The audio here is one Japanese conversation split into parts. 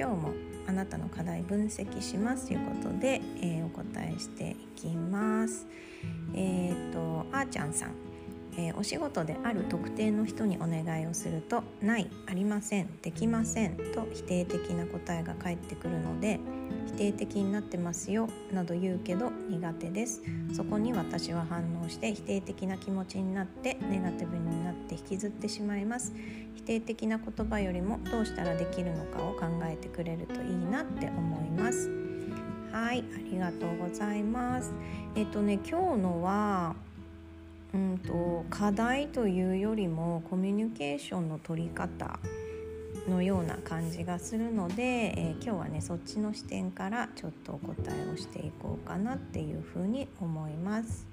今日もあなたの課題分析しますということで、えー、お答えしていきます。えっ、とあーちゃんさん。えー、お仕事である特定の人にお願いをすると「ない」「ありません」「できません」と否定的な答えが返ってくるので「否定的になってますよ」など言うけど苦手です。そこに私は反応して否定的な気持ちになってネガティブになって引きずってしまいます。否定的な言葉よりもどうしたらできるのかを考えてくれるといいなって思います。はいありがとうございます。えっとね今日のはうんと課題というよりもコミュニケーションの取り方のような感じがするので、えー、今日はねそっちの視点からちょっとお答えをしていこうかなっていうふうに思います。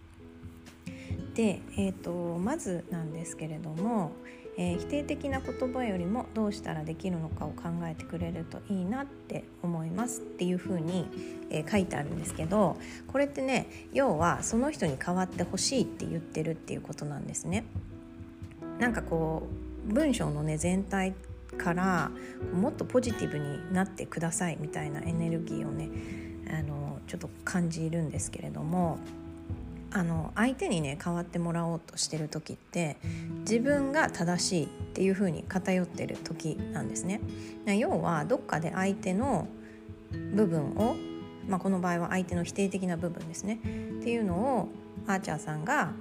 で、えーとまずなんですけれども、えー、否定的な言葉よりもどうしたらできるのかを考えてくれるといいなって思いますっていうふうに、えー、書いてあるんですけどこれってね要はその人に代わってほしいって言ってるっていうことなんですね。なんかこう文章のね全体からもっとポジティブになってくださいみたいなエネルギーをねあのちょっと感じるんですけれどもあの相手にね変わってもらおうとしてる時って自分が正しいっていう風に偏ってる時なんですね。要はどっかで相手の部分を、まあ、この場合は相手の否定的な部分ですねっていうのをアーチャーさんが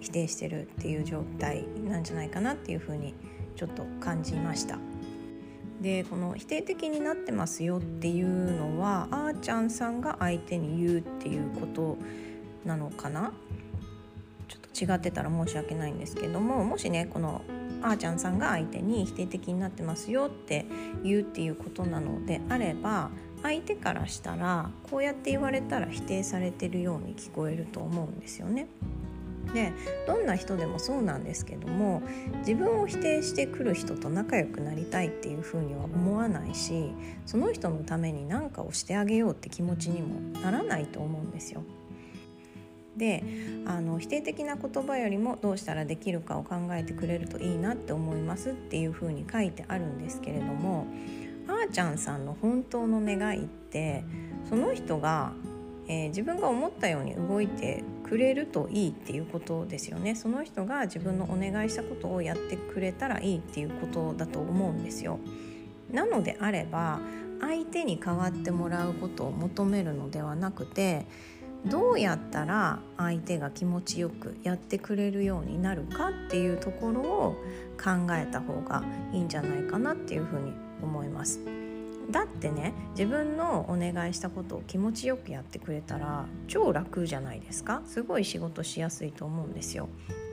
否定してるっていう状態なんじゃないかなっていう風にちょっと感じました。でこの否定的になってますよっていうのはあーちゃんさんが相手に言うっていうことなのかな？ちょっと違ってたら申し訳ないんですけどももしねこのあーちゃんさんが相手に否定的になってますよって言うっていうことなのであれば相手からしたらこうやって言われたら否定されてるように聞こえると思うんですよね。でどんな人でもそうなんですけども自分を否定してくる人と仲良くなりたいっていうふうには思わないしその人のために何かをしてあげようって気持ちにもならないと思うんですよ。であの否定的な言葉よりもどうしたらできるかを考えてくれるといいなって思いますっていうふうに書いてあるんですけれどもあーちゃんさんの本当の願いってその人が、えー、自分が思ったように動いてくれるといいっていうことですよねその人が自分のお願いしたことをやってくれたらいいっていうことだと思うんですよ。なのであれば相手に代わってもらうことを求めるのではなくてどうやったら相手が気持ちよくやってくれるようになるかっていうところを考えた方がいいんじゃないかなっていうふうに思います。だってね自分のお願いしたことを気持ちよくやってくれたら超楽じゃないですかすごい仕事しやすいと思うんですよ。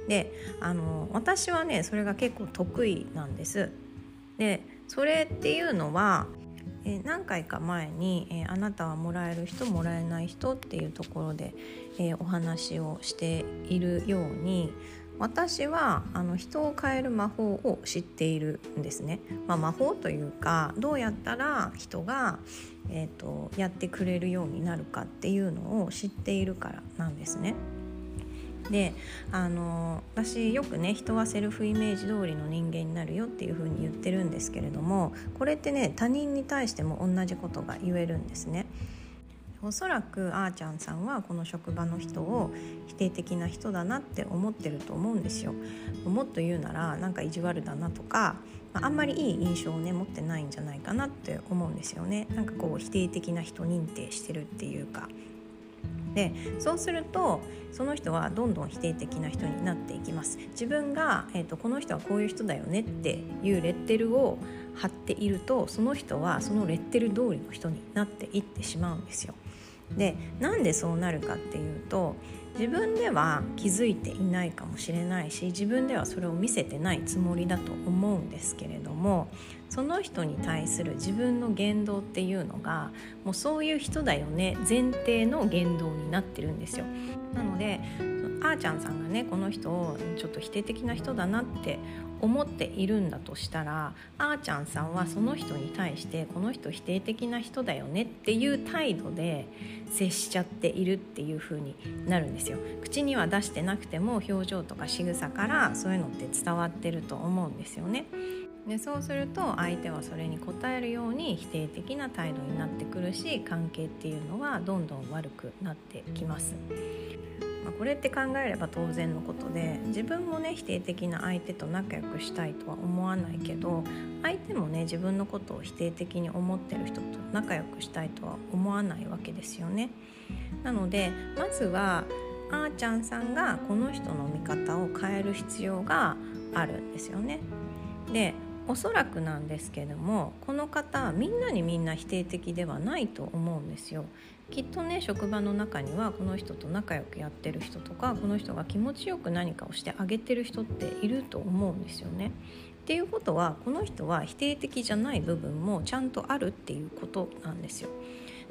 であの私はねそれが結構得意なんです。でそれっていうのはえ何回か前に、えあなたはもらえる人もらえない人」っていうところで、えお話をしているように私はあの人を変える魔法を知っているんですね。まあ、魔法というかどうやったら人が、えーとやってくれるようになるかっていうのを知っているからなんですね。であの私よくね人はセルフイメージ通りの人間になるよっていう風に言ってるんですけれどもこれってね他人に対しても同じことが言えるんですね。おそらくあーちゃんさんはこの職場の人を否定的な人だなって思ってると思うんですよ。もっと言うならなんか意地悪だなとかあんまりいい印象をね持ってないんじゃないかなって思うんですよね。なんかこう否定的な人認定してるっていうかでそうするとその人はどんどん否定的な人になっていきます自分が、えーと、この人はこういう人だよねっていうレッテルを貼っているとその人はそのレッテル通りの人になっていってしまうんですよ。でなんでそうなるかっていうと自分では気づいていないかもしれないし自分ではそれを見せてないつもりだと思うんですけれどもその人に対する自分の言動っていうのがもうそういう人だよね前提の言動になってるんですよ。なのであーちゃんさんがねこの人をちょっと否定的な人だなって思っているんだとしたらあーちゃんさんはその人に対してこの人否定的な人だよねっていう態度で接しちゃっているっていう風になるんですよ。口には出してなくても表情とか仕草からそういうのって伝わってると思うんですよね。でそうすると相手はそれに応えるように否定的な態度になってくるし関係っていうのはどんどん悪くなってきます。まあ、これって考えれば当然のことで自分もね否定的な相手と仲良くしたいとは思わないけど相手もね自分のことを否定的に思ってる人と仲良くしたいとは思わないわけですよね。なのでまずはあーちゃんさんがこの人の見方を変える必要があるんですよね。でおそらくなんですけどもこの方みんなにみんな否定的ではないと思うんですよ。きっとね職場の中にはこの人と仲良くやってる人とかこの人が気持ちよく何かをしてあげてる人っていると思うんですよね。っていうことはこの人は否定的じゃない部分もちゃんとあるっていうことなんですよ。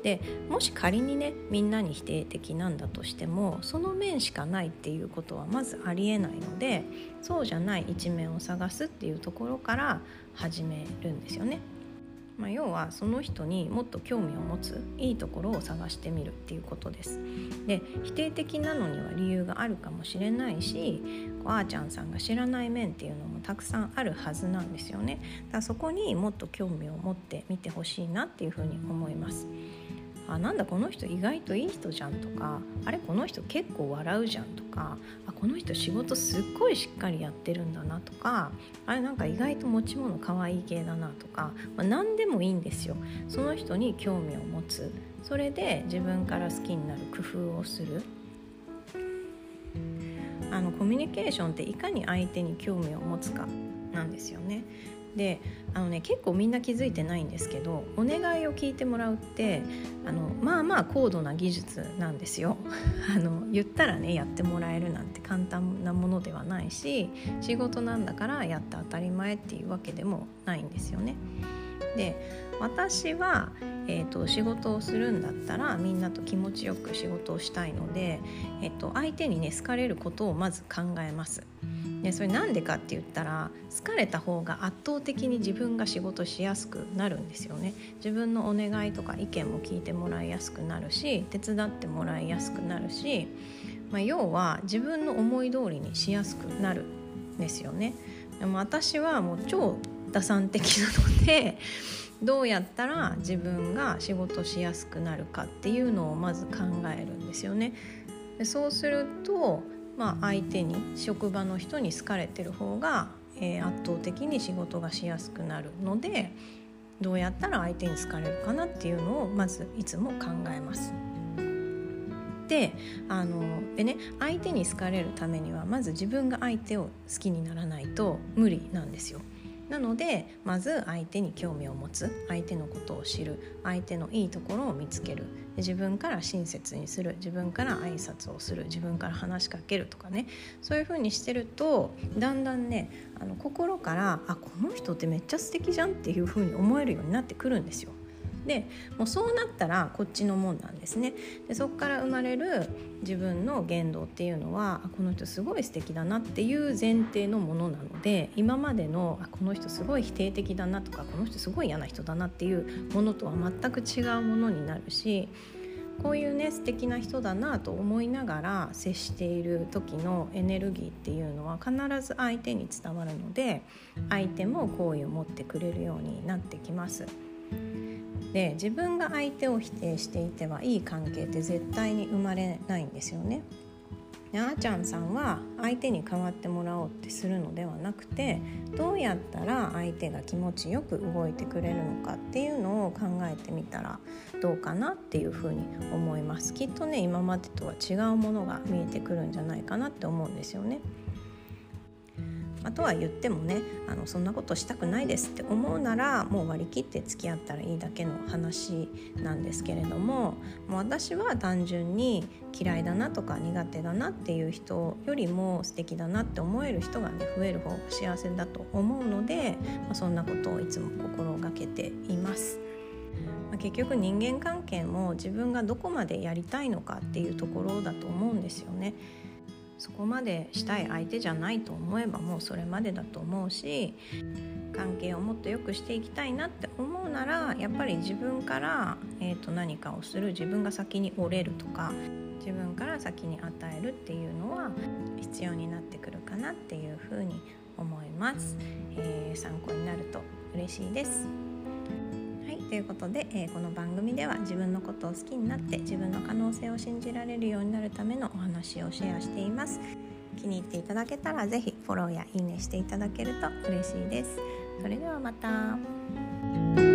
でもし仮にねみんなに否定的なんだとしてもその面しかないっていうことはまずありえないのでそうじゃない一面を探すっていうところから始めるんですよね。まあ、要はその人にもっと興味を持ついいところを探してみるっていうことです。で否定的なのには理由があるかもしれないしこうあーちゃんさんが知らない面っていうのもたくさんあるはずなんですよね。だからそこにもっと興味を持ってみてほしいなっていうふうに思います。あなんだこの人意外といい人じゃんとかあれこの人結構笑うじゃんとかあこの人仕事すっごいしっかりやってるんだなとかあれなんか意外と持ち物可愛い系だなとか、まあ、何でもいいんですよ。その人に興味を持つ。それで自分から好きになる工夫をする。あのコミュニケーションっていかに相手に興味を持つかなんですよね。であのね結構みんな気づいてないんですけどお願いを聞いてもらうってあのまあまあ高度な技術なんですよ あの言ったらねやってもらえるなんて簡単なものではないし仕事なんだからやって当たり前っていうわけでもないんですよね。で私は、えーと、仕事をするんだったらみんなと気持ちよく仕事をしたいので、えーと相手にね好かれることをまず考えます。でそれなんでかって言ったら好かれた方が圧倒的に自分が仕事しやすくなるんですよね自分のお願いとか意見も聞いてもらいやすくなるし手伝ってもらいやすくなるし、まあ、要は自分の思い通りにしやすくなるんですよねでも私はもう超打算的なのでどうやったら自分が仕事しやすくなるかっていうのをまず考えるんですよね。でそうするとまあ、相手に職場の人に好かれてる方が、えー、圧倒的に仕事がしやすくなるのでどうやったら相手に好かれるかなっていうのをまずいつも考えます。であのでね相手に好かれるためにはまず自分が相手を好きにならないと無理なんですよ。なのでまず相手に興味を持つ相手のことを知る相手のいいところを見つける自分から親切にする自分から挨拶をする自分から話しかけるとかねそういうふうにしてるとだんだんねあの心からあこの人ってめっちゃ素敵じゃんっていうふうに思えるようになってくるんですよ。でもうそうなったらこっちのもんなんですねでそこから生まれる自分の言動っていうのはこの人すごい素敵だなっていう前提のものなので今までのあこの人すごい否定的だなとかこの人すごい嫌な人だなっていうものとは全く違うものになるしこういうね素敵な人だなと思いながら接している時のエネルギーっていうのは必ず相手に伝わるので相手も好意を持ってくれるようになってきます。で自分が相手を否定していてはいい関係って絶対に生まれないんですよね。あーちゃんさんは相手に代わってもらおうってするのではなくてどうやったら相手が気持ちよく動いてくれるのかっていうのを考えてみたらどうかなっていうふうに思いますきっとね今までとは違うものが見えてくるんじゃないかなって思うんですよね。あとは言ってもねあのそんなことしたくないですって思うならもう割り切って付き合ったらいいだけの話なんですけれどももう私は単純に嫌いだなとか苦手だなっていう人よりも素敵だなって思える人がね増える方が幸せだと思うので、まあ、そんなことをいつも心がけています。ま、結局人間関係も自分がどこまでやりたいのかっていうところだと思うんですよね。そこまでしたい相手じゃないと思えばもうそれまでだと思うし関係をもっと良くしていきたいなって思うならやっぱり自分から、えー、と何かをする自分が先に折れるとか自分から先に与えるっていうのは必要になってくるかなっていうふうに思います、えー、参考になると嬉しいです。ということで、えー、この番組では自分のことを好きになって自分の可能性を信じられるようになるためのお話をシェアしています。気に入っていただけたら是非フォローやいいねしていただけると嬉しいです。それではまた。